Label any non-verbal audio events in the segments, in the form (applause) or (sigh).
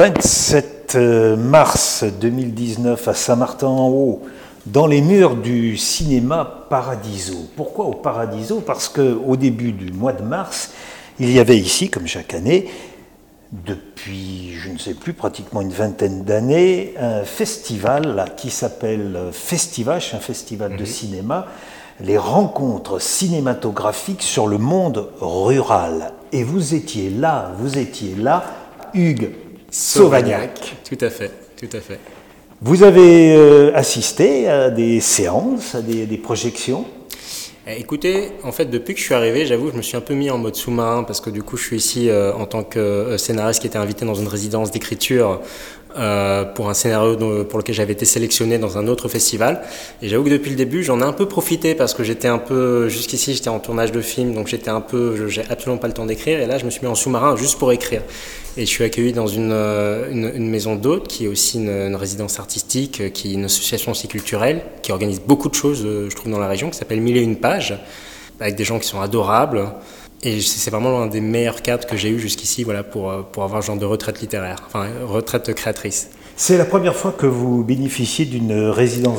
27 euh, mars 2019 à Saint-Martin-en-Haut, dans les murs du cinéma Paradiso. Pourquoi au Paradiso? Parce qu'au début du mois de mars, il y avait ici, comme chaque année, depuis, je ne sais plus, pratiquement une vingtaine d'années, un festival qui s'appelle Festivache, un festival de mhm. cinéma, les rencontres cinématographiques sur le monde rural. Et vous étiez là, vous étiez là, Hugues Sauvagnac. Tout à fait, tout à fait. Vous avez euh, assisté à des séances, à des projections? Eh, écoutez, en fait, depuis que je suis arrivé, j'avoue, je me suis un peu mis en mode sous-marin parce que du coup, je suis ici euh, en tant que euh, scénariste qui était invité dans une résidence d'écriture euh, pour un scénario pour lequel j'avais été sélectionné dans un autre festival. Et j'avoue que depuis le début, j'en ai un peu profité parce que j'étais un peu, jusqu'ici, j'étais en tournage de film, donc j'étais un peu, j'ai absolument pas le temps d'écrire. Et là, je me suis mis en sous-marin juste pour écrire. Et je suis accueilli dans une, une, une maison d'hôtes qui est aussi une, une, résidence artistique, qui est une association aussi culturelle, qui organise beaucoup de choses, je trouve, dans la région, qui s'appelle Mille et une pages, avec des gens qui sont adorables. Et c'est vraiment l'un des meilleurs cadres que j'ai eu jusqu'ici voilà, pour, euh, pour avoir un genre de retraite littéraire, enfin retraite créatrice. C'est la première fois que vous bénéficiez d'une résidence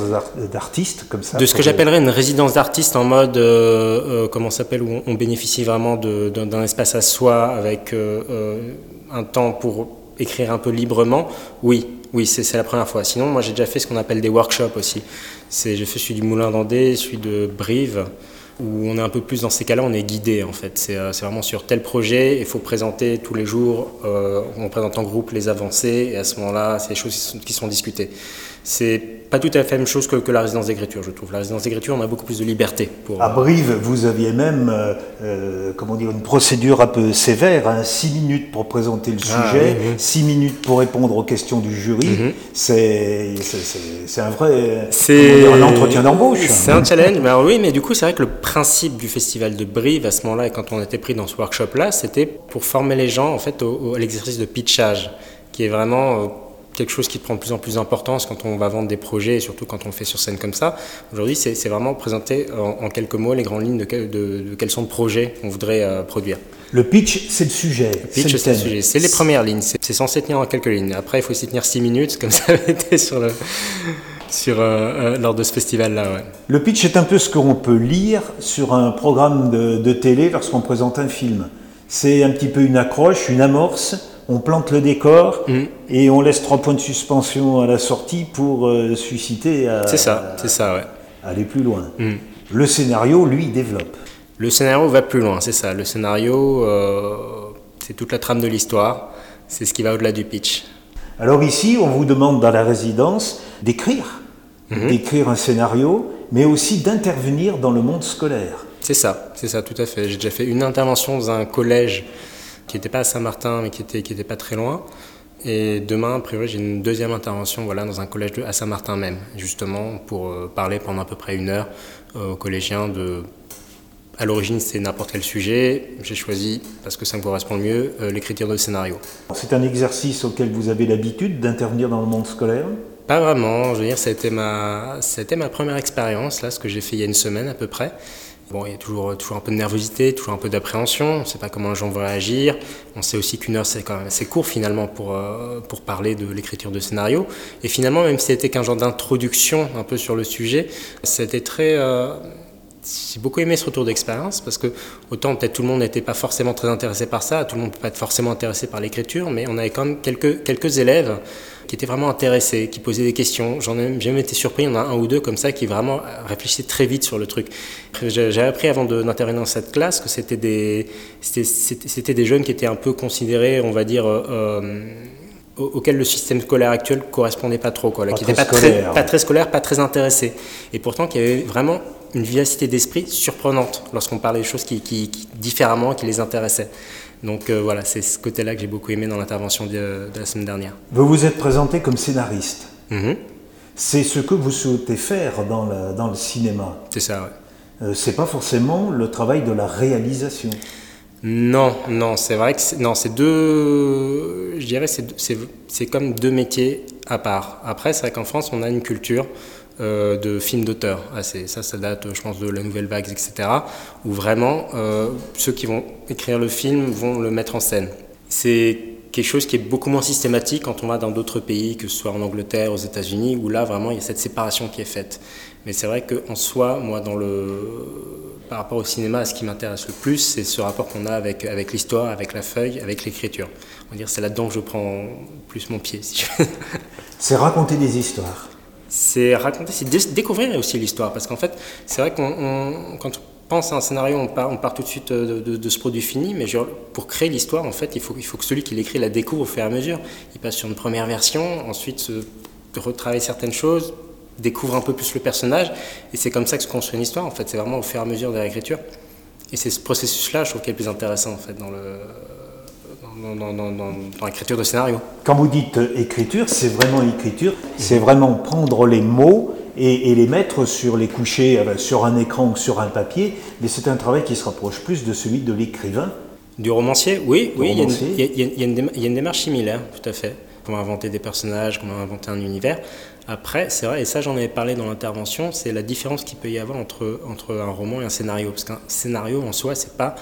d'artiste comme ça De ce que j'appellerais une résidence d'artiste en mode, euh, euh comment s'appelle, où on bénéficie vraiment d'un espace à soi avec euh, un temps pour écrire un peu librement. Oui, oui, c'est la première fois. Sinon, moi j'ai déjà fait ce qu'on appelle des workshops aussi. J'ai fait celui du Moulin d'Andé, celui de Brive où on est un peu plus dans ces cas-là, on est guidé en fait. C'est euh, vraiment sur tel projet, il faut présenter tous les jours, euh, on présente en groupe les avancées, et à ce moment-là, c'est des choses qui sont discutées. C'est pas tout à fait la même chose que, la résidence d'écriture, je trouve. La résidence d'écriture, on a beaucoup plus de liberté. Pour, à Brive, vous aviez même, euh, euh, comment dire, une procédure un peu sévère, hein, six minutes pour présenter le ah, sujet, six minutes pour répondre aux questions du jury. Mhm. C'est un vrai, c'est un entretien d'embauche. C'est un challenge, mais oui, mais du coup, c'est vrai que le principe du festival de Brive à ce moment-là, et quand on était pris dans ce workshop-là, c'était pour former les gens en fait au, à l'exercice de pitchage, qui est vraiment euh, quelque chose qui prend de plus en plus d'importance quand on va vendre des projets et surtout quand on le fait sur scène comme ça. Aujourd'hui, c'est vraiment présenter en, quelques mots les grandes lignes de, quel, de, quels sont de projets qu'on voudrait euh, produire. Le pitch, c'est le sujet. Le pitch, c'est le, sujet. C'est les premières lignes. C'est censé tenir en quelques lignes. Après, il faut s'y tenir six minutes, comme ça avait été sur le, sur, euh, euh, lors de ce festival-là. Ouais. Le pitch est un peu ce qu'on peut lire sur un programme de, de télé lorsqu'on présente un film. C'est un petit peu une accroche, une amorce on plante le décor mm. et on laisse trois points de suspension à la sortie pour euh, susciter à, c'est ça, c'est ça, ouais. aller plus loin. Mm. Le scénario, lui, développe. Le scénario va plus loin, c'est ça. Le scénario, euh, c'est toute la trame de l'histoire, c'est ce qui va au-delà du pitch. Alors ici, on vous demande dans la résidence d'écrire, mm-hmm. d'écrire un scénario, mais aussi d'intervenir dans le monde scolaire. C'est ça, c'est ça, tout à fait. J'ai déjà fait une intervention dans un collège qui n'était pas à Saint-Martin, mais qui était, qui était pas très loin. Et demain, a priori, j'ai une deuxième intervention voilà, dans un collège à Saint-Martin même, justement, pour euh, parler pendant à peu près une heure euh, aux collégiens de... À l'origine, c'est n'importe quel sujet. J'ai choisi, parce que ça me correspond mieux, euh, l'écriture de scénario. C'est un exercice auquel vous avez l'habitude d'intervenir dans le monde scolaire? Pas vraiment. Je veux dire, été ma, été ma première expérience, là, ce que j'ai fait il y a une semaine à peu près. Bon, il y a toujours, toujours un peu de nervosité, toujours un peu d'appréhension. On ne sait pas comment les gens vont réagir. On sait aussi qu'une heure, c'est quand même assez court finalement pour, euh, pour parler de l'écriture de scénario. Et finalement, même si c'était qu'un genre d'introduction un peu sur le sujet, c'était très. Euh, j'ai beaucoup aimé ce retour d'expérience parce que autant peut-être tout le monde n'était pas forcément très intéressé par ça, tout le monde peut pas être forcément intéressé par l'écriture, mais on avait quand même quelques, quelques élèves qui étaient vraiment intéressés, qui posaient des questions. J'en ai jamais été surpris, il y en a un ou deux comme ça qui vraiment réfléchissaient très vite sur le truc. J'ai appris avant d'intervenir dans cette classe que c'était des, c'était des jeunes qui étaient un peu considérés, on va dire, euh, euh auquel le système scolaire actuel correspondait pas trop, quoi, qui n'était pas, très, pas très scolaire, pas très intéressé. Et pourtant, qui avait vraiment une vivacité d'esprit surprenante lorsqu'on parlait des choses qui, qui, différemment, qui les intéressaient. Donc euh, voilà, c'est ce côté-là que j'ai beaucoup aimé dans l'intervention de, la semaine dernière. Vous vous êtes présenté comme scénariste. Mm-hmm. C'est ce que vous souhaitez faire dans le, dans le cinéma. C'est ça, oui. Euh, c'est pas forcément le travail de la réalisation. Non, non, c'est vrai que non, c'est deux, je dirais, c'est comme deux métiers à part. Après, c'est vrai qu'en France, on a une culture euh, de films d'auteur. Ah, ça, ça date, je pense, de la Nouvelle Vague, etc. Où vraiment, euh, ceux qui vont écrire le film vont le mettre en scène. C'est quelque chose qui est beaucoup moins systématique quand on va dans d'autres pays, que ce soit en Angleterre, aux États-Unis, où là vraiment il y a cette séparation qui est faite. Mais c'est vrai qu'en soi, moi, par rapport au cinéma, ce qui m'intéresse le plus, c'est ce rapport qu'on a avec, l'histoire, avec la feuille, avec l'écriture. C'est là-dedans que je prends plus mon pied. Si c'est raconter des histoires. C'est raconter, c'est découvrir aussi l'histoire, parce qu'en fait, c'est vrai qu'on quand pense à un scénario, on part, on part tout de suite euh, de, ce produit fini, mais pour créer l'histoire, en fait, il faut, il faut que celui qui l'écrit la découvre au fur et à mesure. Il passe sur une première version, ensuite retravaille certaines choses, découvre un peu plus le personnage, et c'est comme ça que se construit une histoire, en fait. C'est vraiment au fur et à mesure de l'écriture. Et c'est ce processus-là, je trouve, qui est le plus intéressant, en fait, dans le, dans, dans, dans, l'écriture de scénario. Quand vous dites euh, écriture, c'est vraiment écriture, c'est vraiment prendre les mots et, les mettre sur les couchers, euh, sur un écran ou sur un papier, mais c'est un travail qui se rapproche plus de celui de l'écrivain. Du romancier Oui, oui, il y, a une démarche similaire, tout à fait. Comment inventer des personnages, comment inventer un univers. Après, c'est vrai, et ça j'en avais parlé dans l'intervention, c'est la différence qu'il peut y avoir entre, entre un roman et un scénario. Parce qu'un scénario en soi, c'est pas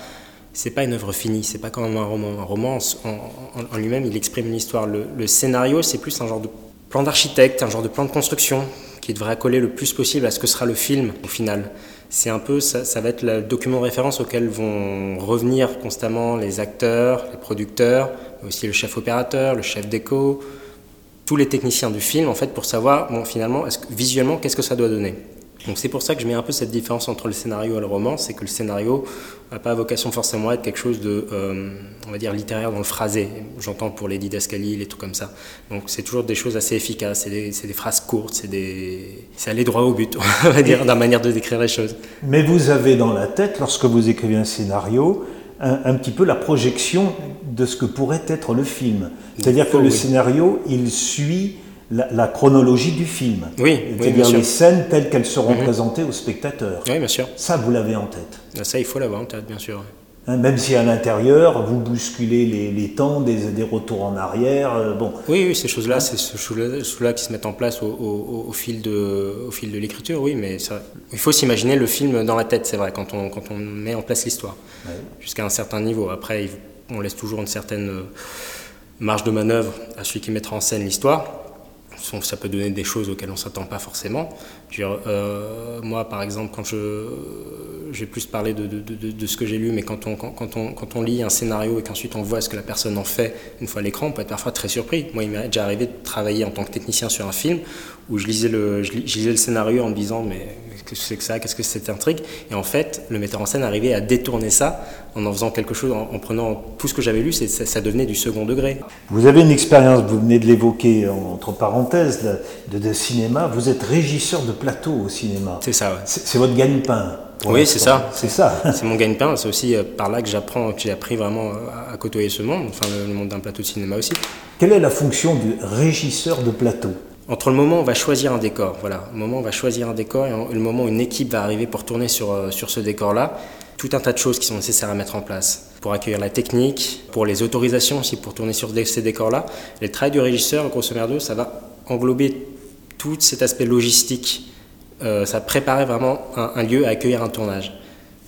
c'est pas une œuvre finie, c'est pas comme un roman. Un roman en, lui-même, il exprime une histoire. Le, scénario, c'est plus un genre de plan d'architecte, un genre de plan de construction qui devrait coller le plus possible à ce que sera le film au final. C'est un peu, ça, va être le document de référence auquel vont revenir constamment les acteurs, les producteurs, mais aussi le chef opérateur, le chef déco, tous les techniciens du film en fait pour savoir bon, finalement visuellement qu'est-ce que ça doit donner. Donc c'est pour ça que je mets un peu cette différence entre le scénario et le roman, c'est que le scénario n'a pas vocation forcément à être quelque chose de, euh, on va dire, littéraire dans le phrasé. J'entends pour les didascalies, les trucs comme ça. Donc c'est toujours des choses assez efficaces, c'est des, des, phrases courtes, c'est des... aller droit au but, (laughs) on va dire, dans la manière de décrire les choses. Mais vous avez dans la tête, lorsque vous écrivez un scénario, un, un petit peu la projection de ce que pourrait être le film. C'est-à-dire que le scénario, il suit la, chronologie du film. Oui, c'est-à-dire les scènes telles qu'elles seront mhm. présentées aux spectateurs. Oui, bien sûr. Ça, vous l'avez en tête. Ah, ça, il faut l'avoir en tête, bien sûr. Hein, même si à l'intérieur, vous bousculez les, temps, des, des, retours en arrière, euh, bon. Oui, oui ces choses-là, hein c'est ces choses-là qui se mettent en place au, fil de, au fil de l'écriture, oui, mais ça, il faut s'imaginer le film dans la tête, c'est vrai, quand on, quand on met en place l'histoire, jusqu'à un certain niveau. Après, on laisse toujours une certaine euh, marge de manœuvre à celui qui mettra en scène l'histoire ça peut donner des choses auxquelles on ne s'attend pas forcément. Euh, moi, par exemple, quand je j'ai plus parlé de, de, de, ce que j'ai lu, mais quand on, quand, on, quand on lit un scénario et qu'ensuite on voit ce que la personne en fait une fois à l'écran, on peut être parfois très surpris. Moi, il m'est déjà arrivé de travailler en tant que technicien sur un film où je lisais le, je lisais le scénario en me disant mais qu'est-ce que c'est que ça, qu'est-ce que c'est cette intrigue? Et en fait, le metteur en scène arrivait à détourner ça en en faisant quelque chose, en, prenant tout ce que j'avais lu, ça, ça, devenait du second degré. Vous avez une expérience, vous venez de l'évoquer entre parenthèses, de, de, cinéma, vous êtes régisseur de plateau au cinéma. C'est ça, ouais. C'est votre gagne-pain. Oui, c'est ça. C'est ça. (laughs) C'est mon gagne-pain. C'est aussi euh, par là que j'apprends, que j'ai appris vraiment à côtoyer ce monde, enfin le monde d'un plateau de cinéma aussi. Quelle est la fonction du régisseur de plateau? Entre le moment où on va choisir un décor, voilà, le moment où on va choisir un décor et le moment où une équipe va arriver pour tourner sur, euh, sur ce décor-là, tout un tas de choses qui sont nécessaires à mettre en place pour accueillir la technique, pour les autorisations aussi pour tourner sur ces décors-là. Le travail du régisseur, grosso merdo, ça va englober tout cet aspect logistique. Euh, ça préparer vraiment un, un lieu à accueillir un tournage.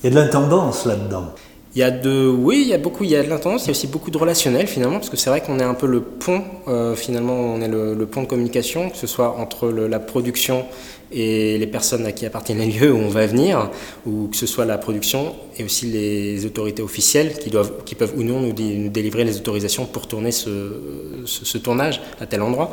Il y a de l'intendance là-dedans. Il y a de, oui, il y a beaucoup, il y a de l'intendance, il y a aussi beaucoup de relationnel finalement, parce que c'est vrai qu'on est un peu le pont, euh, finalement, on est le, pont de communication, que ce soit entre la production et les personnes à qui appartiennent les lieux où on va venir, ou que ce soit la production et aussi les autorités officielles qui, doivent, qui peuvent ou non nous, délivrer les autorisations pour tourner ce, ce, tournage à tel endroit.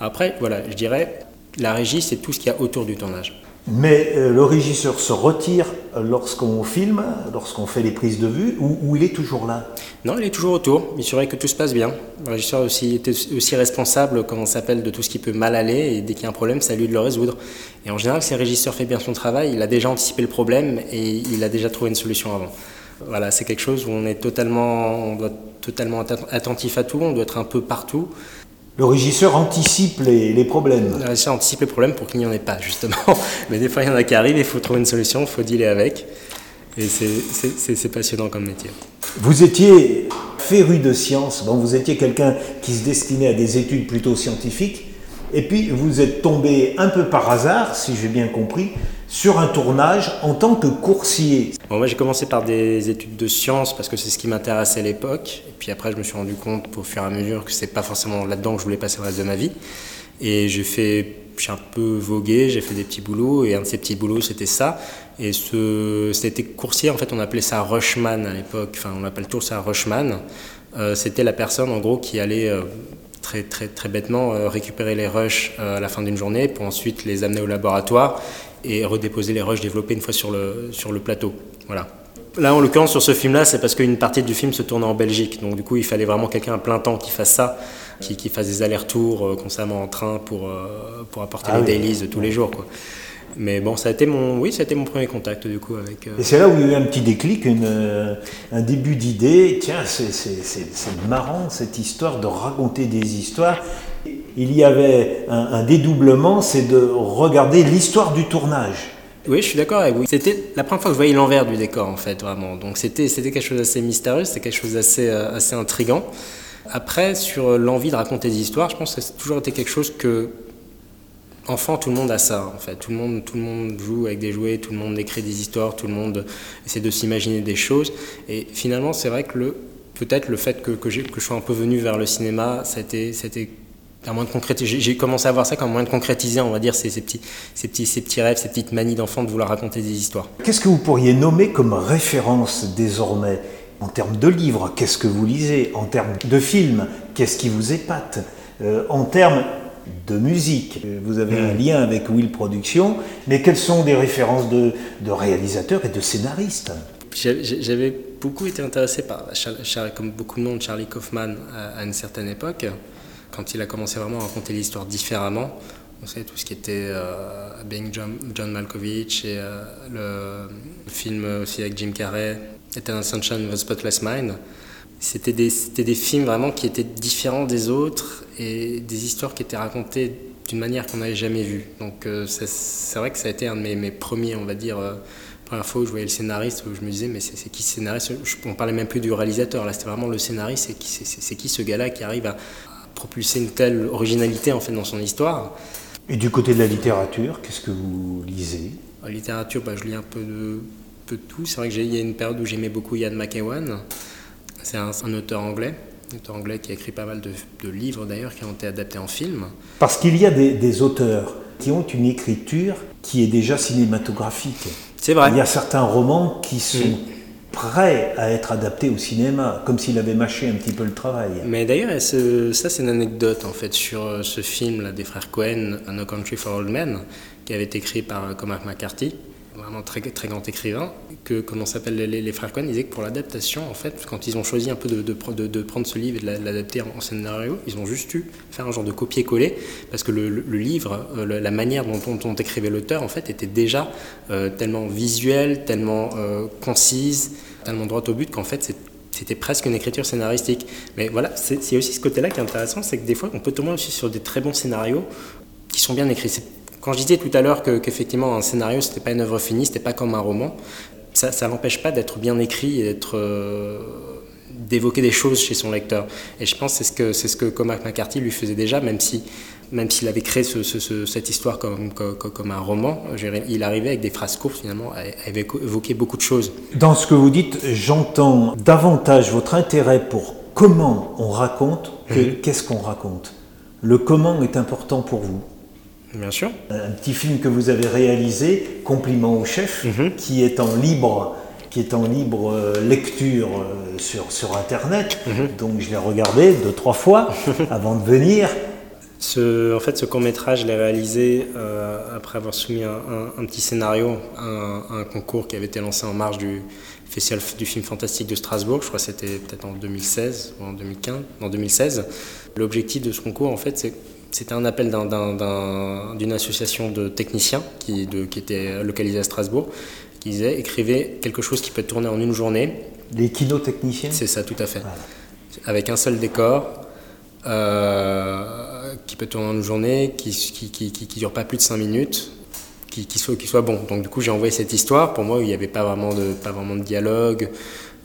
Après, voilà, je dirais, la régie, c'est tout ce qu'il y a autour du tournage. Mais euh, le régisseur se retire lorsqu'on filme, lorsqu'on fait les prises de vue, ou, il est toujours là? Non, il est toujours autour. Il surveille que tout se passe bien. Le régisseur aussi, est aussi responsable, comme on s'appelle, de tout ce qui peut mal aller, et dès qu'il y a un problème, c'est à lui de le résoudre. Et en général, si le régisseur fait bien son travail, il a déjà anticipé le problème et il a déjà trouvé une solution avant. Voilà, c'est quelque chose où on est totalement, on doit être totalement attentif à tout, on doit être un peu partout. Le régisseur anticipe les, problèmes. Le régisseur anticipe les problèmes pour qu'il n'y en ait pas, justement. (laughs) Mais des fois, il y en a qui arrivent, il faut trouver une solution, il faut dealer avec. Et c'est passionnant comme métier. Vous étiez féru de science, bon, vous étiez quelqu'un qui se destinait à des études plutôt scientifiques, Et puis vous êtes tombé un peu par hasard, si j'ai bien compris, sur un tournage en tant que coursier. Bon, moi j'ai commencé par des études de sciences parce que c'est ce qui m'intéressait à l'époque. Et puis après je me suis rendu compte au fur et à mesure que c'est pas forcément là-dedans que je voulais passer le reste de ma vie. Et j'ai fait, j'ai un peu vogué, j'ai fait des petits boulots et un de ces petits boulots c'était ça. Et ce, c'était coursier, en fait on appelait ça rushman à l'époque, enfin on appelle toujours ça rushman. Euh, c'était la personne en gros qui allait euh, très, très, très bêtement euh, récupérer les rushs à la fin d'une journée pour ensuite les amener au laboratoire et redéposer les rushs développés une fois sur le, sur le plateau. Voilà. Là, en l'occurrence, sur ce film-là, c'est parce qu'une partie du film se tourne en Belgique. Donc, du coup, il fallait vraiment quelqu'un à plein temps qui fasse ça, qui, qui fasse des allers-retours euh, constamment en train pour, euh, pour apporter Ah les oui. dailies de tous les jours. Quoi. Mais bon, ça a été mon, oui, ça a été mon premier contact, du coup, avec. euh, Et c'est là où il y a eu un petit déclic, une, un début d'idée. Tiens, c'est marrant cette histoire de raconter des histoires. Il y avait un, dédoublement, c'est de regarder l'histoire du tournage. Oui, je suis d'accord avec vous. C'était la première fois que je voyais l'envers du décor, en fait, vraiment. Donc c'était quelque chose d'assez mystérieux, c'était quelque chose d'assez euh, assez intrigant. Après, sur l'envie de raconter des histoires, je pense que c'est toujours été quelque chose que enfant, tout le monde a ça, en fait. Tout le monde, tout le monde joue avec des jouets, tout le monde écrit des histoires, tout le monde essaie de s'imaginer des choses. Et finalement, c'est vrai que peut-être le fait que, que, que je sois un peu venu vers le cinéma, c'était un moyen de concrétiser. J'ai- commencé à voir ça comme un moyen de concrétiser, on va dire, ces, ces petits, ces, petits, ces petits rêves, ces petites manies d'enfant de vouloir raconter des histoires. Qu'est-ce que vous pourriez nommer comme référence désormais en termes de livres? Qu'est-ce que vous lisez? En termes de films Qu'est-ce qui vous épate? Euh, En termes de musique euh, Vous avez un lien avec Will Production, mais quelles sont des références de, de réalisateurs et de scénaristes? J'avais beaucoup été intéressé par, comme beaucoup de monde, Charlie Kaufman à, à une certaine époque, quand il a commencé vraiment à raconter l'histoire différemment. On sait tout ce qui était euh, Being John, Malkovich et euh, le, film aussi avec Jim Carrey, Eternal Sunshine of the Spotless Mind. C'était des, films vraiment qui étaient différents des autres et des histoires qui étaient racontées d'une manière qu'on n'avait jamais vue. Donc euh, c'est vrai que ça a été un de mes, mes premiers, on va dire, euh, première fois où je voyais le scénariste, où je me disais, mais c'est qui ce scénariste? Je- On parlait même plus du réalisateur, là c'était vraiment le scénariste, c'est qui, ce gars-là qui arrive à propulser une telle originalité en fait dans son histoire Et du côté de la littérature, qu'est-ce que vous lisez? En littérature, bah, je lis un peu de, peu de tout. C'est vrai qu'il y a une période où j'aimais beaucoup Ian McEwan. C'est un, un auteur anglais, un auteur anglais qui a écrit pas mal de, de livres d'ailleurs, qui ont été adaptés en film. Parce qu'il y a des, des auteurs qui ont une écriture qui est déjà cinématographique. C'est vrai. Il y a certains romans qui sont prêts à être adaptés au cinéma, comme s'il avait mâché un petit peu le travail. Mais d'ailleurs, ça c'est une anecdote en fait sur euh, ce film des frères Cohen, No Country for Old Men, qui avait été écrit par euh, Cormac McCarthy, vraiment très, très grand écrivain. Que comment s'appelle les, frères Cohen, ils disaient que pour l'adaptation, en fait, quand ils ont choisi un peu de, de, pre- de- de prendre ce livre et de la- l'adapter en, scénario, ils ont juste eu faire un genre de copier-coller parce que le, livre, euh, la manière dont, dont, dont écrivait l'auteur, en fait, était déjà tellement visuelle, tellement concise, tellement droit au but qu'en fait, c'était presque une écriture scénaristique. Mais voilà, c'est aussi ce côté-là qui est intéressant, c'est que des fois, on peut tomber aussi sur des très bons scénarios qui sont bien écrits. Quand je disais tout à l'heure que- qu'effectivement un scénario, c'était pas une œuvre finie, c'était pas comme un roman, ça, ça n'empêche pas d'être bien écrit et d'être euh, d'évoquer des choses chez son lecteur. Et je pense que c'est ce que c'est ce que Cormac McCarthy lui faisait déjà, même si même s'il avait créé ce- ce- ce- cette histoire comme, comme, comme un roman, il arrivait avec des phrases courtes finalement à, évoquer évoquer beaucoup de choses. Dans ce que vous dites, j'entends davantage votre intérêt pour comment on raconte que qu'est-ce qu'on raconte. Le comment est important pour vous. Bien sûr. Un petit film que vous avez réalisé, Compliment au chef, qui est en libre, qui est en libre euh, lecture euh, sur, sur Internet. Donc je l'ai regardé deux, trois fois (laughs) avant de venir. Ce, en fait, ce court métrage, je l'ai réalisé euh, après avoir soumis un, un- un petit scénario à un, à un concours qui avait été lancé en marge du Festival du film fantastique de Strasbourg. Je crois que c'était peut-être en 2016 ou en 2015, en 2016. L'objectif de ce concours, en fait, c'était un appel d'un- d'un- d'un- d'une association de techniciens qui, de- qui était localisée à Strasbourg, qui disait écrivez quelque chose qui peut tourner en une journée. Les kinotechniciens C'est ça, tout à fait. Voilà. Avec un seul décor, euh, qui peut tourner en une journée, qui qui, qui, qui, qui dure pas plus de 5 minutes, qui, qui, soit, qui soit bon. Donc du coup, j'ai envoyé cette histoire. Pour moi, il n'y avait pas vraiment de, pas vraiment de dialogue.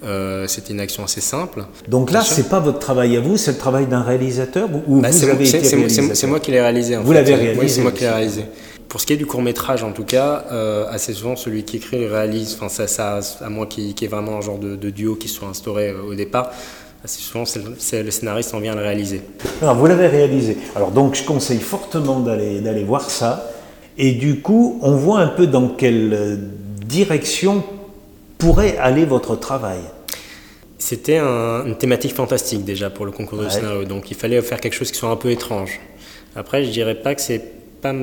Euh, c'était une action assez simple. Donc là, c'est pas votre travail à vous, c'est le travail d'un réalisateur ou bah, vous avez été C'est moi qui l'ai réalisé. vous l'avez réalisé Oui, c'est moi qui l'ai réalisé. Pour ce qui est du court métrage, en tout cas, euh, assez souvent celui qui écrit réalise. Enfin, ça, ça, à moins qu'il y ait vraiment un genre de, duo qui soit instauré euh, au départ. Assez souvent, c'est le, scénariste en vient le réaliser. Alors, vous l'avez réalisé. Alors donc, je conseille fortement d'aller d'aller voir ça. Et du coup, on voit un peu dans quelle direction pourrait aller votre travail. C'était une thématique fantastique déjà pour le concours de scénario, donc il fallait faire quelque chose qui soit un peu étrange. Après, je dirais pas que c'est pas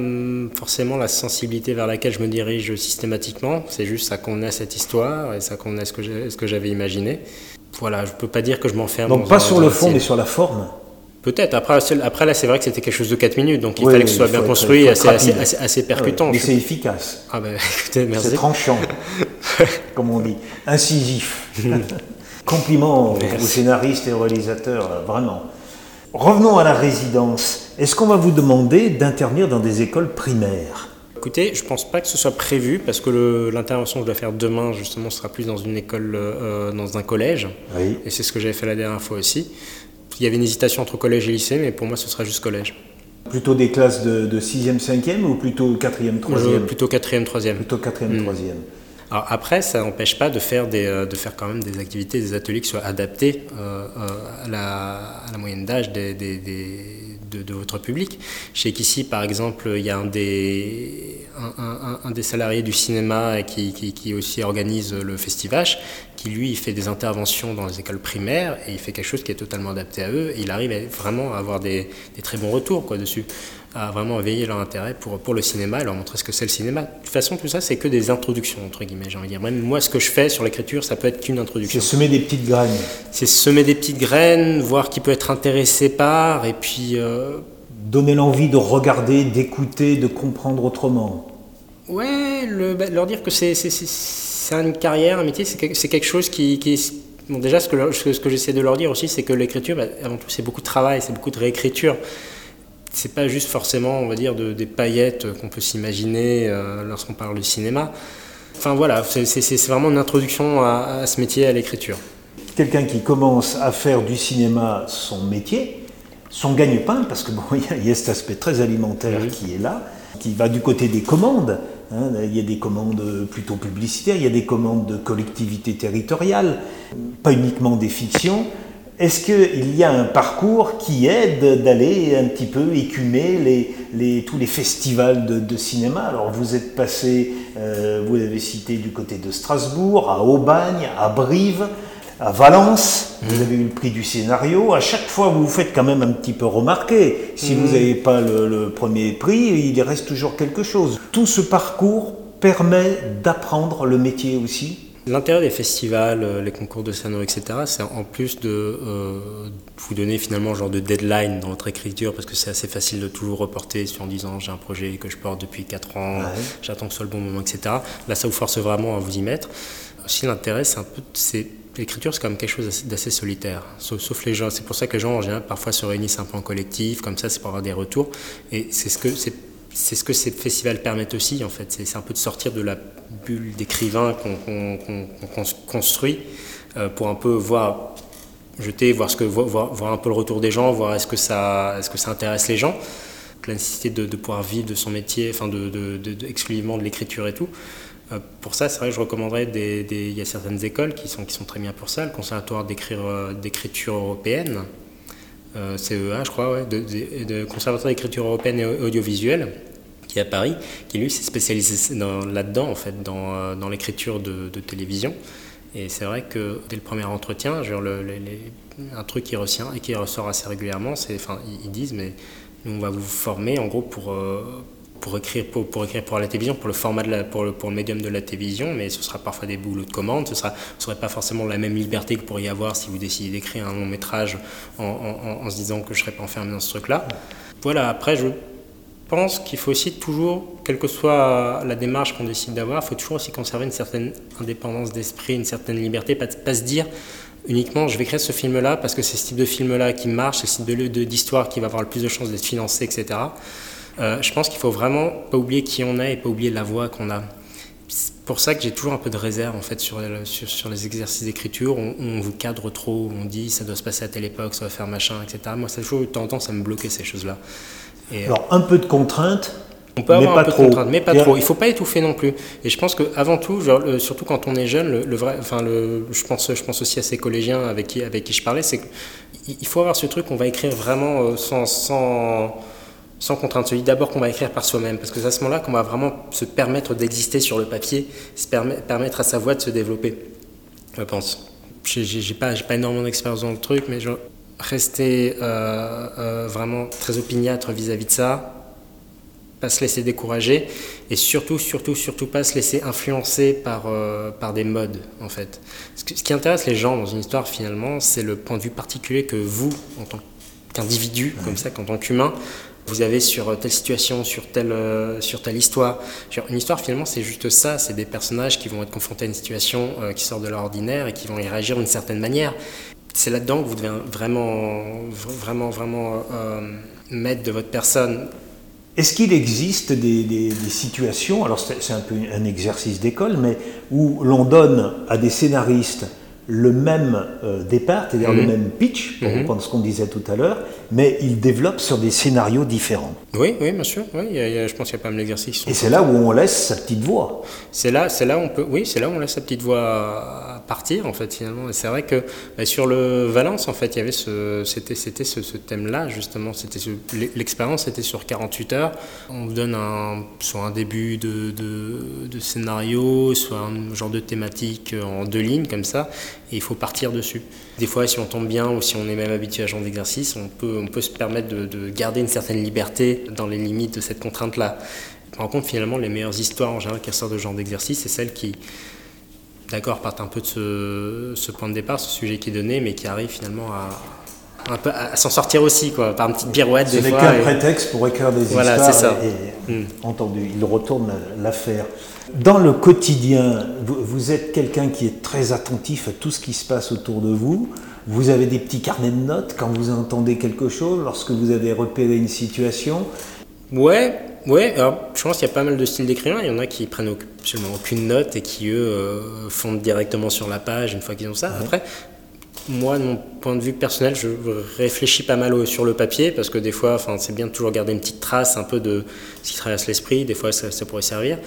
forcément la sensibilité vers laquelle je me dirige systématiquement, c'est juste ça qu'on a cette histoire et ça qu'on a ce que j'avais imaginé. Voilà, je peux pas dire que je m'enferme. Donc pas sur le fond, mais sur la forme. Peut-être. Après, après là, c'est vrai que c'était quelque chose de 4 minutes, donc il fallait que ce soit bien construit, assez, assez, assez, percutant. mais c'est efficace. Ah ben, (laughs) écoutez, merci. C'est tranchant, (laughs) comme on dit, incisif. (laughs) Compliment aux scénaristes et aux réalisateurs, vraiment. Revenons à la résidence. Est-ce qu'on va vous demander d'intervenir dans des écoles primaires? Écoutez, je ne pense pas que ce soit prévu parce que l'intervention que je dois faire demain, justement, sera plus dans une école, euh, dans un collège. Oui. Et c'est ce que j'avais fait la dernière fois aussi. Il y avait une hésitation entre collège et lycée, mais pour moi, ce sera juste collège. Plutôt des classes de, 6e, 5e ou plutôt 4e, 3e Plutôt 4e, 3e. Plutôt 4e, 3e. Alors après, ça n'empêche pas de faire, des, euh, de faire quand même des activités, des ateliers qui soient adaptés euh, euh, à, la, à, la, moyenne d'âge des, des, de, de, votre public. Je sais qu'ici, par exemple, il y a un des, un, un, un des salariés du cinéma qui, qui, qui, aussi organise le festival, qui lui il fait des interventions dans les écoles primaires et il fait quelque chose qui est totalement adapté à eux. Et il arrive vraiment à avoir des, des très bons retours quoi, dessus à vraiment éveiller leur intérêt pour, pour le cinéma et leur montrer ce que c'est le cinéma. De toute façon, tout ça, c'est que des introductions, entre guillemets, j'ai envie de dire. Même moi, ce que je fais sur l'écriture, ça peut être qu'une introduction. C'est semer des petites graines. C'est semer des petites graines, voir qui peut être intéressé par, et puis... Euh, Donner l'envie de regarder, d'écouter, de comprendre autrement. Ouais, le, bah, leur dire que c'est une carrière, un métier, c'est quelque chose qui, qui Bon, déjà, ce que, ce que j'essaie de leur dire aussi, c'est que l'écriture, bah, avant tout, c'est beaucoup de travail, c'est beaucoup de réécriture c'est pas juste forcément, on va dire, de, des paillettes qu'on peut s'imaginer euh, lorsqu'on parle du cinéma. Enfin voilà, c'est vraiment une introduction à, ce métier, à l'écriture. Quelqu'un qui commence à faire du cinéma son métier, son gagne-pain, parce que (laughs) bon, il y, a cet aspect très alimentaire qui est là, qui va du côté des commandes. Hein. il y a des commandes plutôt publicitaires, il y a des commandes de collectivités territoriales, pas uniquement des fictions. Est-ce qu'il y a un parcours qui aide d'aller un petit peu écumer les, tous les festivals de, cinéma? Alors vous êtes passé, euh, vous avez cité du côté de Strasbourg, à Aubagne, à Brive, à Valence, vous mmh. avez eu le prix du scénario. À chaque fois, vous vous faites quand même un petit peu remarquer. Si vous mmh. n'avez pas le, le premier prix, il reste toujours quelque chose. Tout ce parcours permet d'apprendre le métier aussi? L'intérêt des festivals, euh, les concours de scénario, etc., c'est en plus de euh, vous donner finalement un genre de deadline dans votre écriture, parce que c'est assez facile de toujours reporter sur en disant j'ai un projet que je porte depuis 4 ans, j'attends que ce soit le bon moment, etc. Là, ça vous force vraiment à vous y mettre. Aussi, l'intérêt, c'est un peu. L'écriture, c'est quand même quelque chose d'assez solitaire, sauf, les gens. C'est pour ça que les gens, en général, parfois se réunissent un peu en collectif, comme ça, c'est pour avoir des retours. Et c'est ce que c'est c'est ce que ces festivals permettent aussi, en fait. C'est un peu de sortir de la bulle d'écrivain qu'on construit euh, pour un peu voir, jeter, voir, ce que, voir, un peu le retour des gens, voir est-ce que, ça, est que ça intéresse les gens. La nécessité de, pouvoir vivre de son métier, enfin exclusivement de l'écriture et tout. Euh, pour ça, c'est vrai que je recommanderais Il y a certaines écoles qui sont, qui sont très bien pour ça. Le Conservatoire d'écriture européenne, euh, CEA, je crois, de, de, Conservatoire d'écriture européenne et audiovisuelle, qui est à Paris, qui lui s'est spécialisé là-dedans, en fait, dans, euh, dans l'écriture de, télévision. Et c'est vrai que dès le premier entretien, un truc qui, ressort, qui ressort assez régulièrement, c'est, enfin, ils disent, mais nous, on va vous former en gros pour, euh, pour écrire pour, pour, écrire pour la télévision, pour le format de la, pour, le, pour le médium de la télévision, mais ce sera parfois des boulots de commande, ce ne serait pas forcément la même liberté que pourrait y avoir si vous décidez d'écrire un long métrage en, en, se disant que je serais pas enfermé dans ce truc-là. Voilà, après je pense qu'il faut aussi toujours, quelle que soit la démarche qu'on décide d'avoir, il faut toujours aussi conserver une certaine indépendance d'esprit, une certaine liberté, pas, pas se dire uniquement je vais créer ce film-là parce que c'est ce type de film-là qui marche, c'est ce type d'histoire qui va avoir le plus de chances d'être financé, etc. Euh, je pense qu'il faut vraiment pas oublier qui on est et pas oublier la voix qu'on a. pour ça que j'ai toujours un peu de réserve en fait sur, sur, sur les exercices d'écriture. On, on, vous cadre trop, on dit ça doit se passer à telle époque, ça va faire machin, etc. Moi, ça toujours de temps en temps, ça me bloquait ces choses-là. Alors un peu de contrainte. On peut avoir un peu de contrainte, mais pas trop. Il faut pas étouffer non plus. Et je pense que avant tout, genre, surtout quand on est jeune, le, le vrai, enfin le, je pense, je pense aussi à ces collégiens avec qui, avec qui je parlais, c'est qu'il faut avoir ce truc qu'on va écrire vraiment euh, sans, sans sans contrainte. Celui d'abord qu'on va écrire par soi-même, parce que c'est à ce moment-là qu'on va vraiment se permettre d'exister sur le papier, se permettre à sa voix de se développer, je pense. J'ai pas, pas énormément d'expérience dans le truc, mais je, rester euh, euh, vraiment très opiniâtre vis-à-vis de ça, pas se laisser décourager, et surtout, surtout, surtout pas se laisser influencer par, euh, par des modes, en fait. Ce, que, ce, qui intéresse les gens dans une histoire, finalement, c'est le point de vue particulier que vous, en tant qu'individu, comme ça, qu'en tant qu'humain, vous avez sur telle situation, sur telle, euh, sur telle histoire. Une histoire, finalement, c'est juste ça. C'est des personnages qui vont être confrontés à une situation euh, qui sort de l'ordinaire et qui vont y réagir d'une certaine manière. C'est là-dedans que vous devez vraiment, vraiment, vraiment euh, mettre de votre personne. Est-ce qu'il existe des, situations, alors c'est un peu un exercice d'école, mais où l'on donne à des scénaristes le même euh, départ, c'est-à-dire mmh. le même pitch, pour mmh. reprendre ce qu'on disait tout à l'heure, mais ils développent sur des scénarios différents. Oui, oui, bien sûr. Oui, il y a, je pense qu'il y a pas mal d'exercices. Et c'est là où on laisse sa petite voix. C'est là, c'est là où on peut, oui, c'est là où on laisse sa petite voix partir en fait finalement. Et c'est vrai que bah, sur le Valence en fait, il y avait ce, c'était, c'était ce, thème-là justement. C'était l'expérience, c'était sur 48 heures. On vous donne un, soit un début de, de, de scénario, soit un genre de thématique en deux lignes comme ça et il faut partir dessus. Des fois, si on tombe bien ou si on est même habitué à ce genre d'exercice, on peut, on peut se permettre de, de, garder une certaine liberté dans les limites de cette contrainte-là. Par contre, finalement, les meilleures histoires en général qui ressortent de ce genre d'exercice, c'est celles qui, d'accord, partent un peu de ce, ce, point de départ, ce sujet qui est donné, mais qui arrivent finalement à, s'en sortir aussi, quoi, par une petite pirouette. Ce n'est qu'un et... prétexte pour écrire des voilà, histoires. Ça. Et, et mm. entendu, il retourne l'affaire. Dans le quotidien, vous, vous êtes quelqu'un qui est très attentif à tout ce qui se passe autour de vous. Vous avez des petits carnets de notes quand vous entendez quelque chose, lorsque vous avez repéré une situation. Ouais, ouais. Alors, je pense qu'il y a pas mal de styles d'écrivain. Il y en a qui prennent absolument aucune note et qui eux euh, fondent directement sur la page une fois qu'ils ont ça. Ouais. Après, moi, de mon point de vue personnel, je réfléchis pas mal au, sur le papier parce que des fois, c'est bien de toujours garder une petite trace un peu de ce qui traverse l'esprit. Des fois, ça, ça pourrait servir.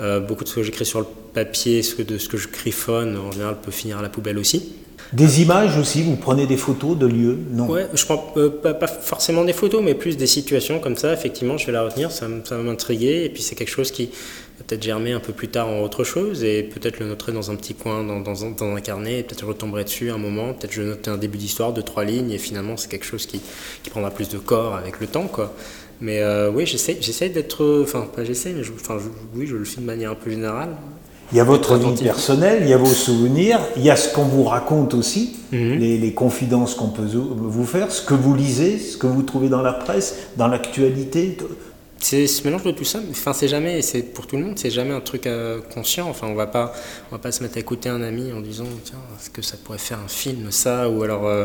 Euh, beaucoup de ce que j'écris sur le papier, ce que, de ce que je griffonne, en général, peut finir à la poubelle aussi. Des images aussi, vous prenez des photos de lieux Non. Ouais, je prends euh, pas, forcément des photos, mais plus des situations comme ça. Effectivement, je vais la retenir, ça, ça va m'intriguer. Et puis c'est quelque chose qui va peut-être germer un peu plus tard en autre chose et peut-être le noterai dans un petit coin, dans, un, dans un carnet. Et peut-être je retomberai dessus un moment. Peut-être je noterai un début d'histoire de trois lignes et finalement c'est quelque chose qui, qui prendra plus de corps avec le temps, quoi. Mais euh, oui, j'essaie d'être. Enfin, pas j'essaie, mais je, oui, je le fais de manière un peu générale. Il y a votre vie personnelle, il y a vos souvenirs, il y a ce qu'on vous raconte aussi, mm -hmm. les, les, confidences qu'on peut vous faire, ce que vous lisez, ce que vous trouvez dans la presse, dans l'actualité. C'est ce mélange de tout ça. Enfin, c'est jamais, c'est pour tout le monde, c'est jamais un truc euh, conscient. Enfin, on va pas, on va pas se mettre à écouter un ami en disant tiens, est-ce que ça pourrait faire un film ça ou alors. Euh,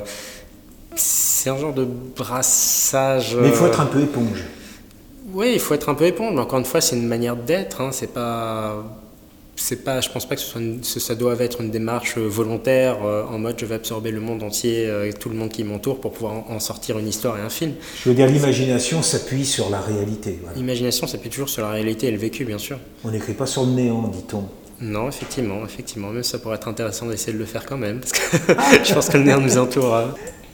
c'est un genre de brassage. Mais il faut être un peu éponge. Oui, il faut être un peu éponge. Encore une fois, c'est une manière d'être. Hein. C'est pas, c'est pas. Je pense pas que ce soit une, ça doit être une démarche volontaire euh, en mode je vais absorber le monde entier, euh, tout le monde qui m'entoure pour pouvoir en, en, sortir une histoire et un film. Je veux dire, l'imagination s'appuie sur la réalité. Voilà. L'imagination s'appuie toujours sur la réalité et le vécu, bien sûr. On n'écrit pas sur le néant, dit-on. Non, effectivement, effectivement. Même ça pourrait être intéressant d'essayer de le faire quand même, parce que (laughs) je pense que le néant nous entoure.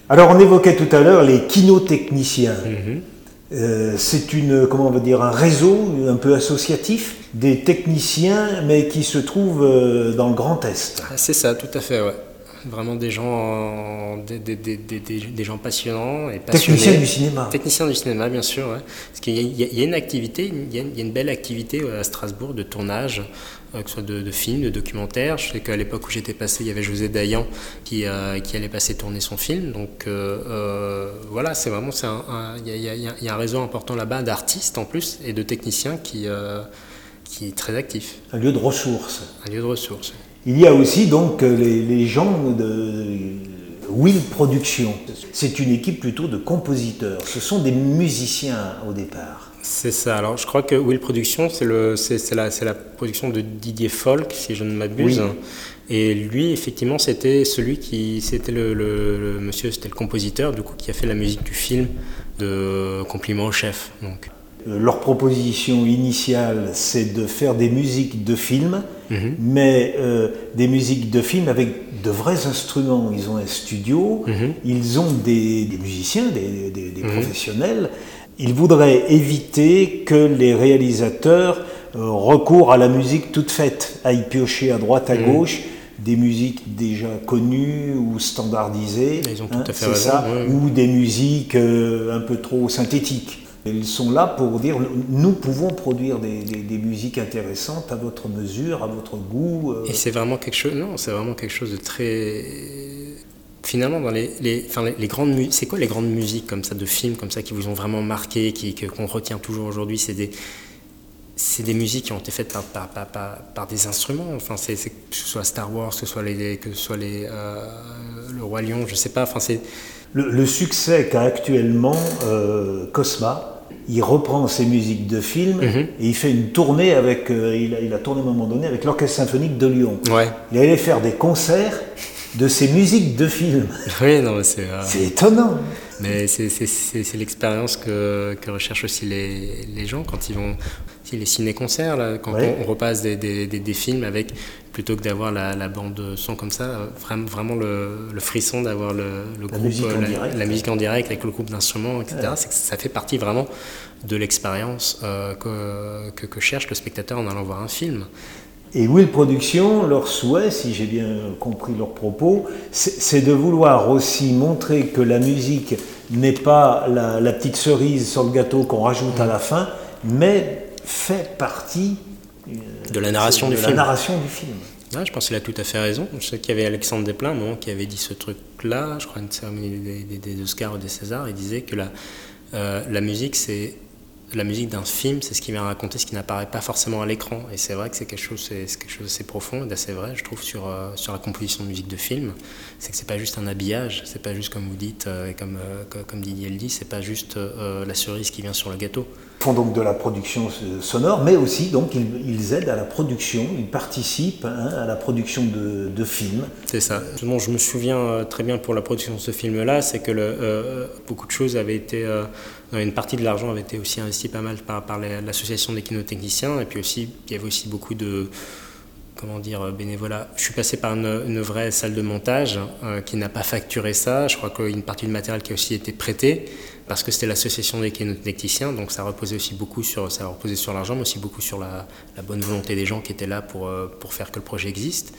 Alors, on évoquait tout à l'heure les kinotechniciens. Mm -hmm. Euh, c'est une, comment on va dire, un réseau un peu associatif des techniciens, mais qui se trouvent euh, dans le Grand Est. C'est ça, tout à fait, ouais. Vraiment des gens, des, des, des, des, gens passionnants et passionnés. Techniciens du cinéma. Techniciens du cinéma, bien sûr. Ouais. Parce qu'il y, y, a une activité, il y a, il y a une belle activité à Strasbourg de tournage que ce soit de, de, films, de documentaires. Je sais qu'à l'époque où j'étais passé, il y avait José Dayan qui, euh, qui allait passer tourner son film. Donc euh, euh, voilà, c'est vraiment, il y, y, y, a un réseau important là-bas d'artistes en plus et de techniciens qui, qui est très actif. Un lieu de ressources. Un lieu de ressources. Il y a aussi donc les, les gens de Will Production. C'est une équipe plutôt de compositeurs. Ce sont des musiciens au départ. C'est ça. Alors, je crois que Will Production, c'est la, production de Didier Folk, si je ne m'abuse. Et lui, effectivement, c'était celui qui, c'était le, le, monsieur, c'était le compositeur, du coup, qui a fait la musique du film de Compliment au chef. Donc. Euh, leur proposition initiale, c'est de faire des musiques de films, mhm. mais euh, des musiques de films avec de vrais instruments. Ils ont un studio, mhm. ils ont des, musiciens, des, des, mhm. professionnels. Ils voudraient éviter que les réalisateurs euh, recourent à la musique toute faite, à y piocher à droite, à gauche des musiques déjà connues ou standardisées, Ils ont tout hein, à fait ça, ou des musiques un peu trop synthétiques. Ils sont là pour dire nous pouvons produire des, musiques intéressantes à votre mesure, à votre goût. Euh. Et c'est vraiment quelque chose, non, c'est vraiment quelque chose de très. Finalement, dans les, les, enfin, les, grandes c'est quoi les grandes musiques comme ça de films comme ça qui vous ont vraiment marqué, qui qu'on retient toujours aujourd'hui? C'est des c'est des musiques qui ont été faites par, par, par, des instruments? Enfin, c'est, que ce soit Star Wars, que ce soit les, que ce soit les, euh, le Roi Lion, je sais pas. Enfin, c'est le, succès qu'a actuellement euh, Cosma, il reprend ses musiques de films mhm. et il fait une tournée avec. Euh, il, a, il, a, tourné à un moment donné avec l'Orchestre symphonique de Lyon. Ouais. Il allait faire des concerts de ses musiques de films. (laughs) Oui, non, c'est. Euh, c'est étonnant. Mais c'est l'expérience que, que, recherchent aussi les, les, gens quand ils vont. Les ciné-concerts, quand on, repasse des, des, des, films avec plutôt que d'avoir la, bande son comme ça, vraiment, vraiment le, frisson d'avoir le, la musique euh, la, musique en direct avec le groupe d'instruments, etc. Que ça fait partie vraiment de l'expérience euh, que, que, cherche le spectateur en allant voir un film. Et Will Production, leur souhait, si j'ai bien compris leur propos, c'est de vouloir aussi montrer que la musique n'est pas la, petite cerise sur le gâteau qu'on rajoute à la fin, mais fait partie de la narration, du, film. narration du film. je pense qu'il a tout à fait raison. Je sais qu'il y avait Alexandre Desplein, moment, qui avait dit ce truc-là, je crois, une cérémonie des, des, Oscars ou des Césars. Il disait que la, euh, la musique, c'est la musique d'un film, c'est ce qui vient raconter ce qui n'apparaît pas forcément à l'écran. Et c'est vrai que c'est quelque chose, c'est quelque chose d'assez profond et d'assez vrai, je trouve, sur, euh, sur la composition de musique de film. C'est que c'est pas juste un habillage, c'est pas juste comme vous dites, euh, et comme, comme Didier le dit, c'est pas juste la cerise qui vient sur le gâteau font donc de la production sonore, mais aussi donc ils, aident à la production, ils participent hein, à la production de, films. C'est ça. je me souviens euh, très bien pour la production de ce film-là, c'est que le, euh, beaucoup de choses avaient été, euh, une partie de l'argent avait été aussi investi pas mal par, l'association des kinotechniciens, et puis aussi il y avait aussi beaucoup de comment dire, bénévolat. Je suis passé par une, vraie salle de montage qui n'a pas facturé ça. Je crois qu'il y a une partie du matériel qui a aussi été prêté parce que c'était l'association des kinotechniciens, donc ça reposait aussi beaucoup sur, ça reposait sur l'argent, mais aussi beaucoup sur la, bonne volonté des gens qui étaient là pour, euh, pour faire que le projet existe.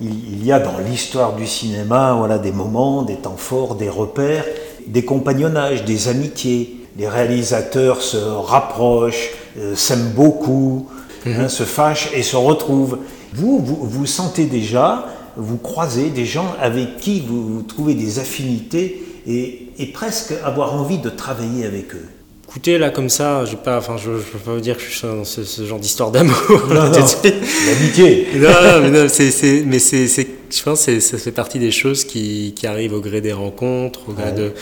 Il y a dans l'histoire du cinéma voilà, des moments, des temps forts, des repères, des compagnonnages, des amitiés. Les réalisateurs se rapprochent, euh, s'aiment beaucoup, mhm. hein, se fâchent et se retrouvent. Vous, vous, vous sentez déjà, vous croisez des gens avec qui vous, vous trouvez des affinités et, presque avoir envie de travailler avec eux. Écoutez, là, comme ça, je pas, enfin, je ne peux pas vous dire que je suis dans ce, genre d'histoire d'amour. L'amitié. (laughs) non, mais non, c'est, mais c'est, je pense que ça fait partie des choses qui, qui, arrivent au gré des rencontres, au gré de,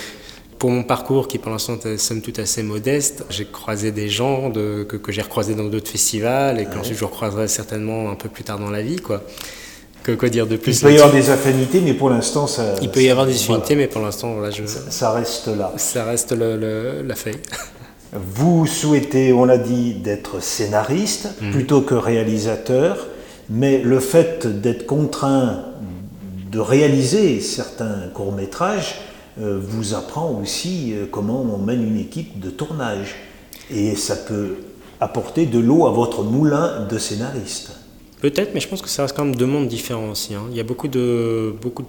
pour mon parcours, qui pour l'instant est somme toute assez modeste, j'ai croisé des gens de, que, que j'ai recroisés dans d'autres festivals et qu'ensuite je recroiserai certainement un peu plus tard dans la vie. Quoi. Que, quoi dire de plus Il peut y avoir des affinités, mais pour l'instant, ça. Il peut y avoir des affinités, mais pour l'instant, voilà, je... ça, reste là. Ça reste le, la feuille. (laughs) Vous souhaitez, on l'a dit, d'être scénariste mhm. plutôt que réalisateur, mais le fait d'être contraint de réaliser certains courts-métrages vous apprend aussi euh, comment on mène une équipe de tournage. Et ça peut apporter de l'eau à votre moulin de scénariste. Peut-être, mais je pense que ça reste quand même deux mondes différents aussi. Hein. Il y a beaucoup de, beaucoup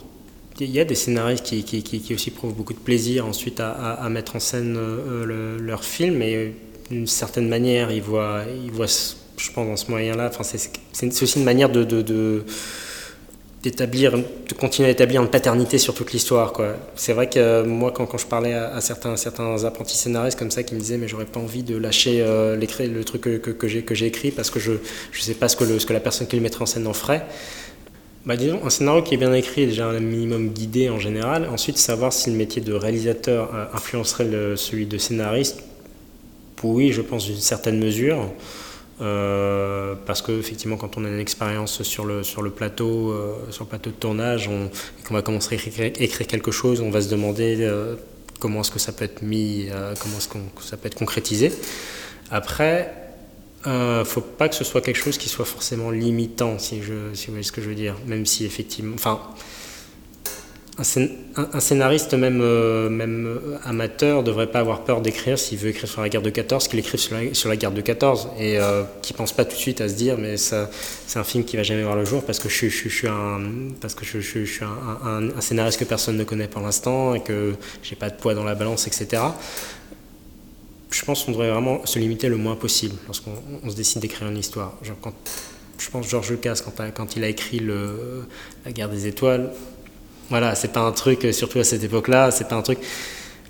il y a des scénaristes qui, qui, qui, aussi prouvent beaucoup de plaisir ensuite à, à, mettre en scène euh, leur film, et d'une certaine manière, ils voient, ils voient, je pense, dans ce moyen-là, enfin, c'est aussi une manière de, de d'établir, de continuer à établir une paternité sur toute l'histoire. Quoi. C'est vrai que euh, moi, quand, quand, je parlais à, certains, certains apprentis scénaristes comme ça, qui me disaient mais j'aurais pas envie de lâcher euh, le truc que, que, j'ai, que j'ai écrit parce que je ne sais pas ce que, le, ce que la personne qui le mettrait en scène en ferait. Bah, disons, un scénario qui est bien écrit déjà un minimum guidé en général. Ensuite, savoir si le métier de réalisateur euh, influencerait celui de scénariste, oui, je pense d'une certaine mesure. Euh, parce que effectivement, quand on a une expérience sur le, plateau, euh, sur plateau de tournage, on, qu'on va commencer à écrire, écrire, quelque chose, on va se demander euh, comment est-ce que ça peut être mis, comment est-ce que ça peut être concrétisé. Après, ne faut pas que ce soit quelque chose qui soit forcément limitant, si, je, si vous voyez ce que je veux dire. Même si effectivement, enfin, un, scénariste, même, euh, même euh, amateur, devrait pas avoir peur d'écrire s'il veut écrire sur la guerre de 14, qu'il écrive sur la, guerre de 14 et euh, qui pense pas tout de suite à se dire mais c'est un film qui va jamais voir le jour parce que je, suis un parce que je, suis un, scénariste que personne ne connaît pour l'instant et que j'ai pas de poids dans la balance, etc. Je pense qu'on devrait vraiment se limiter le moins possible lorsqu'on se décide d'écrire une histoire. Je pense Georges Lucas quand, il a écrit la guerre des étoiles voilà, c'est pas un truc, euh, surtout à cette époque-là, c'est pas un truc.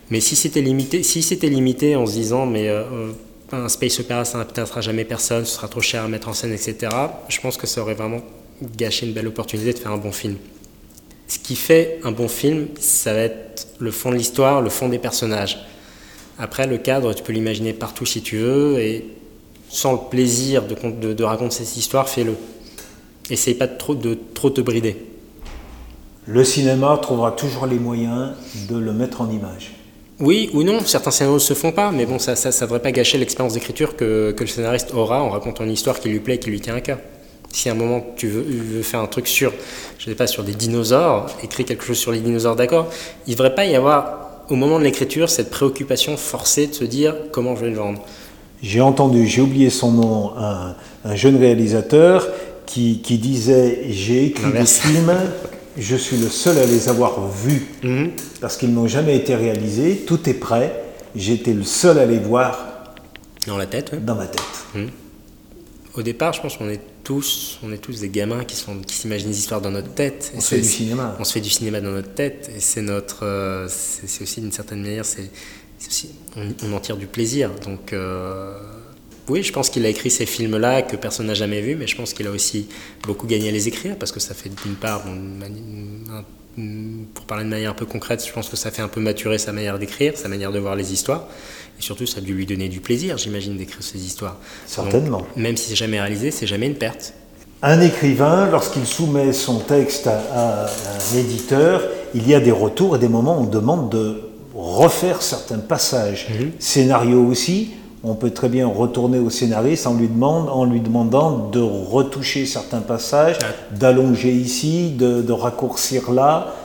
Mais si c'était limité, si c'était limité en se disant, mais euh, un space opéra, ça n'intéressera jamais personne, ce sera trop cher à mettre en scène, etc. Je pense que ça aurait vraiment gâché une belle opportunité de faire un bon film. Ce qui fait un bon film, ça va être le fond de l'histoire, le fond des personnages. Après, le cadre, tu peux l'imaginer partout si tu veux, et sans le plaisir de, raconter cette histoire, fais-le. Essaye pas de trop te brider le cinéma trouvera toujours les moyens de le mettre en image. Oui ou non, certains scénarios ne se font pas, mais bon, ça ne devrait pas gâcher l'expérience d'écriture que, le scénariste aura en racontant une histoire qui lui plaît et qui lui tient à cœur. Si à un moment tu veux, faire un truc sur, je sais pas, sur des dinosaures, écris quelque chose sur les dinosaures, d'accord, il ne devrait pas y avoir, au moment de l'écriture, cette préoccupation forcée de se dire comment je vais le vendre. J'ai entendu, j'ai oublié son nom, un, jeune réalisateur qui, disait J'ai écrit des films (laughs) je suis le seul à les avoir vus mhm. parce qu'ils n'ont jamais été réalisés. Tout est prêt. J'étais le seul à les voir. Dans la tête Dans ma tête. Mhm. Au départ, je pense qu'on est tous, on est tous des gamins qui, sont, qui s'imaginent des histoires dans notre tête. On se fait du cinéma. On se fait du cinéma dans notre tête. Et c'est notre. Euh, c'est, aussi d'une certaine manière, c'est, on, en tire du plaisir. Donc. Euh, oui, je pense qu'il a écrit ces films-là que personne n'a jamais vus, mais je pense qu'il a aussi beaucoup gagné à les écrire parce que ça fait d'une part, pour parler de manière un peu concrète, je pense que ça fait un peu maturer sa manière d'écrire, sa manière de voir les histoires. Et surtout, ça a dû lui donner du plaisir, j'imagine, d'écrire ces histoires. Certainement. même si c'est jamais réalisé, c'est jamais une perte. Un écrivain, lorsqu'il soumet son texte à, un éditeur, il y a des retours et des moments où on demande de refaire certains passages. Mhm. Scénario aussi, on peut très bien retourner au scénariste en lui, en lui demandant de retoucher certains passages, d'allonger ici, de, raccourcir là.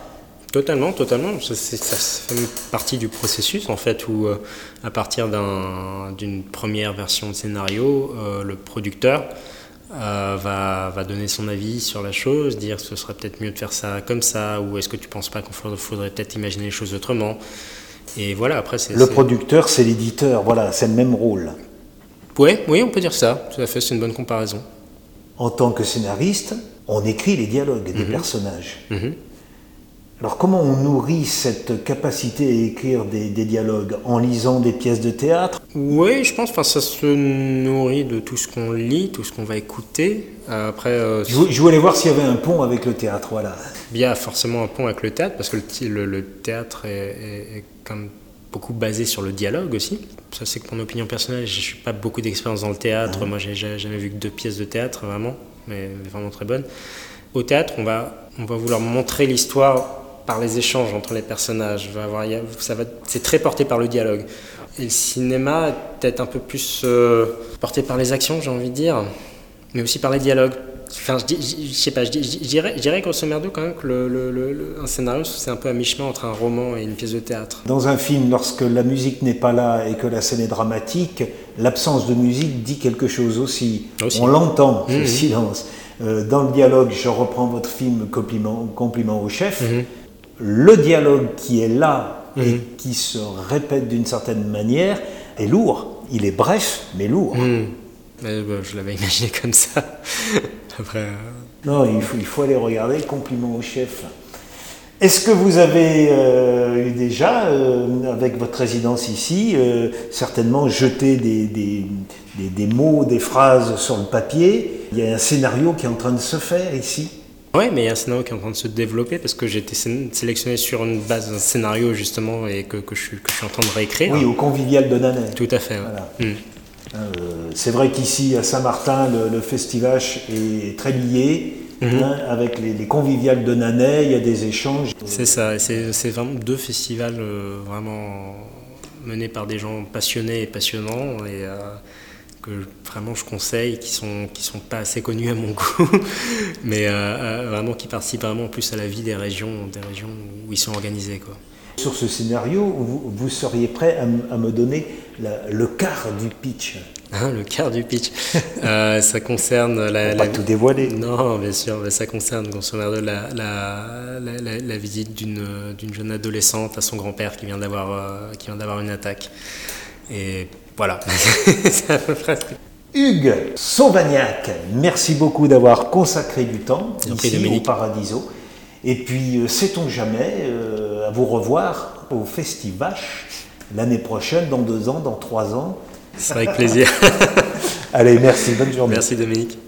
Totalement, totalement. Ça, fait partie du processus en fait où, euh, à partir d'une première version de scénario, euh, le producteur euh, va, va, donner son avis sur la chose, dire ce serait peut-être mieux de faire ça comme ça, ou est-ce que tu penses pas qu'il faudrait peut-être imaginer les choses autrement. Et voilà, après, c'est. Le producteur, c'est l'éditeur, voilà, c'est le même rôle. Oui, oui, on peut dire ça, tout à fait, c'est une bonne comparaison. En tant que scénariste, on écrit les dialogues des mhm. personnages. Mhm. Alors comment on nourrit cette capacité à écrire des, dialogues En lisant des pièces de théâtre Oui, je pense que ça se nourrit de tout ce qu'on lit, tout ce qu'on va écouter. Après, euh, je, voulais voir s'il y avait un pont avec le théâtre, voilà. Il y a forcément un pont avec le théâtre, parce que le, théâtre est, comme beaucoup basé sur le dialogue aussi. Ça, c'est que mon opinion personnelle. Je suis pas beaucoup d'expérience dans le théâtre. Moi, j'ai jamais vu que deux pièces de théâtre, vraiment, mais vraiment très bonnes. Au théâtre, on va, on va vouloir montrer l'histoire par les échanges entre les personnages. Va avoir, ça va, c'est très porté par le dialogue. Et le cinéma est peut-être un peu plus euh, porté par les actions, j'ai envie de dire, mais aussi par les dialogues. Enfin, je, je, sais pas, je, dirais, je grosso merdo quand même que le, le, un scénario, c'est un peu à mi-chemin entre un roman et une pièce de théâtre. Dans un film, lorsque la musique n'est pas là et que la scène est dramatique, l'absence de musique dit quelque chose aussi. On l'entend, le mmh, mmh. silence. Euh, dans le dialogue, je reprends votre film Compliment, compliment au chef. Mmh le dialogue qui est là et mhm. qui se répète d'une certaine manière est lourd. Il est bref, mais lourd. Mhm. Euh, je l'avais (laughs) imaginé comme ça. Après, euh, Non, il faut, il faut aller regarder Compliment au chef. Est-ce que vous avez euh, déjà, avec votre résidence ici, certainement jeté des, des, des, mots, des phrases sur le papier? Il y a un scénario qui est en train de se faire ici Oui, mais il y a un scénario qui est en train de se développer parce que j'ai été sélectionné sur une base d'un scénario justement et que, que, je, que, je, suis en train de réécrire. Oui, au Convivial de Nanay. Tout à fait. Voilà. Hmm. Euh, c'est vrai qu'ici à Saint-Martin, le, le Festivache est très lié. Mhm. Hein, avec les, les, conviviales de Nanay, il y a des échanges. C'est ça, c'est vraiment deux festivals euh, vraiment menés par des gens passionnés et passionnants et euh, que vraiment je conseille, qui sont qui sont pas assez connus à mon (laughs) goût, mais euh, vraiment qui participent vraiment plus à la vie des régions, des régions où ils sont organisés quoi. Sur ce scénario, vous, vous seriez prêt à, à me donner la, le quart du pitch? Hein, le quart du pitch. euh, (laughs) ça concerne la, la, pas tout dévoiler. Non, bien sûr, mais ça concerne grosso modo la, la, la, la visite d'une d'une jeune adolescente à son grand-père qui vient d'avoir euh, qui vient d'avoir une attaque. Et voilà, (laughs) c'est à peu près. Hugues Sauvagnac, merci beaucoup d'avoir consacré du temps ici au Paradiso. Et puis, euh, sait-on jamais, euh, à vous revoir au Festivache l'année prochaine, dans deux ans, dans trois ans? C'est avec plaisir. (laughs) Allez, merci, bonne journée. Merci Dominique.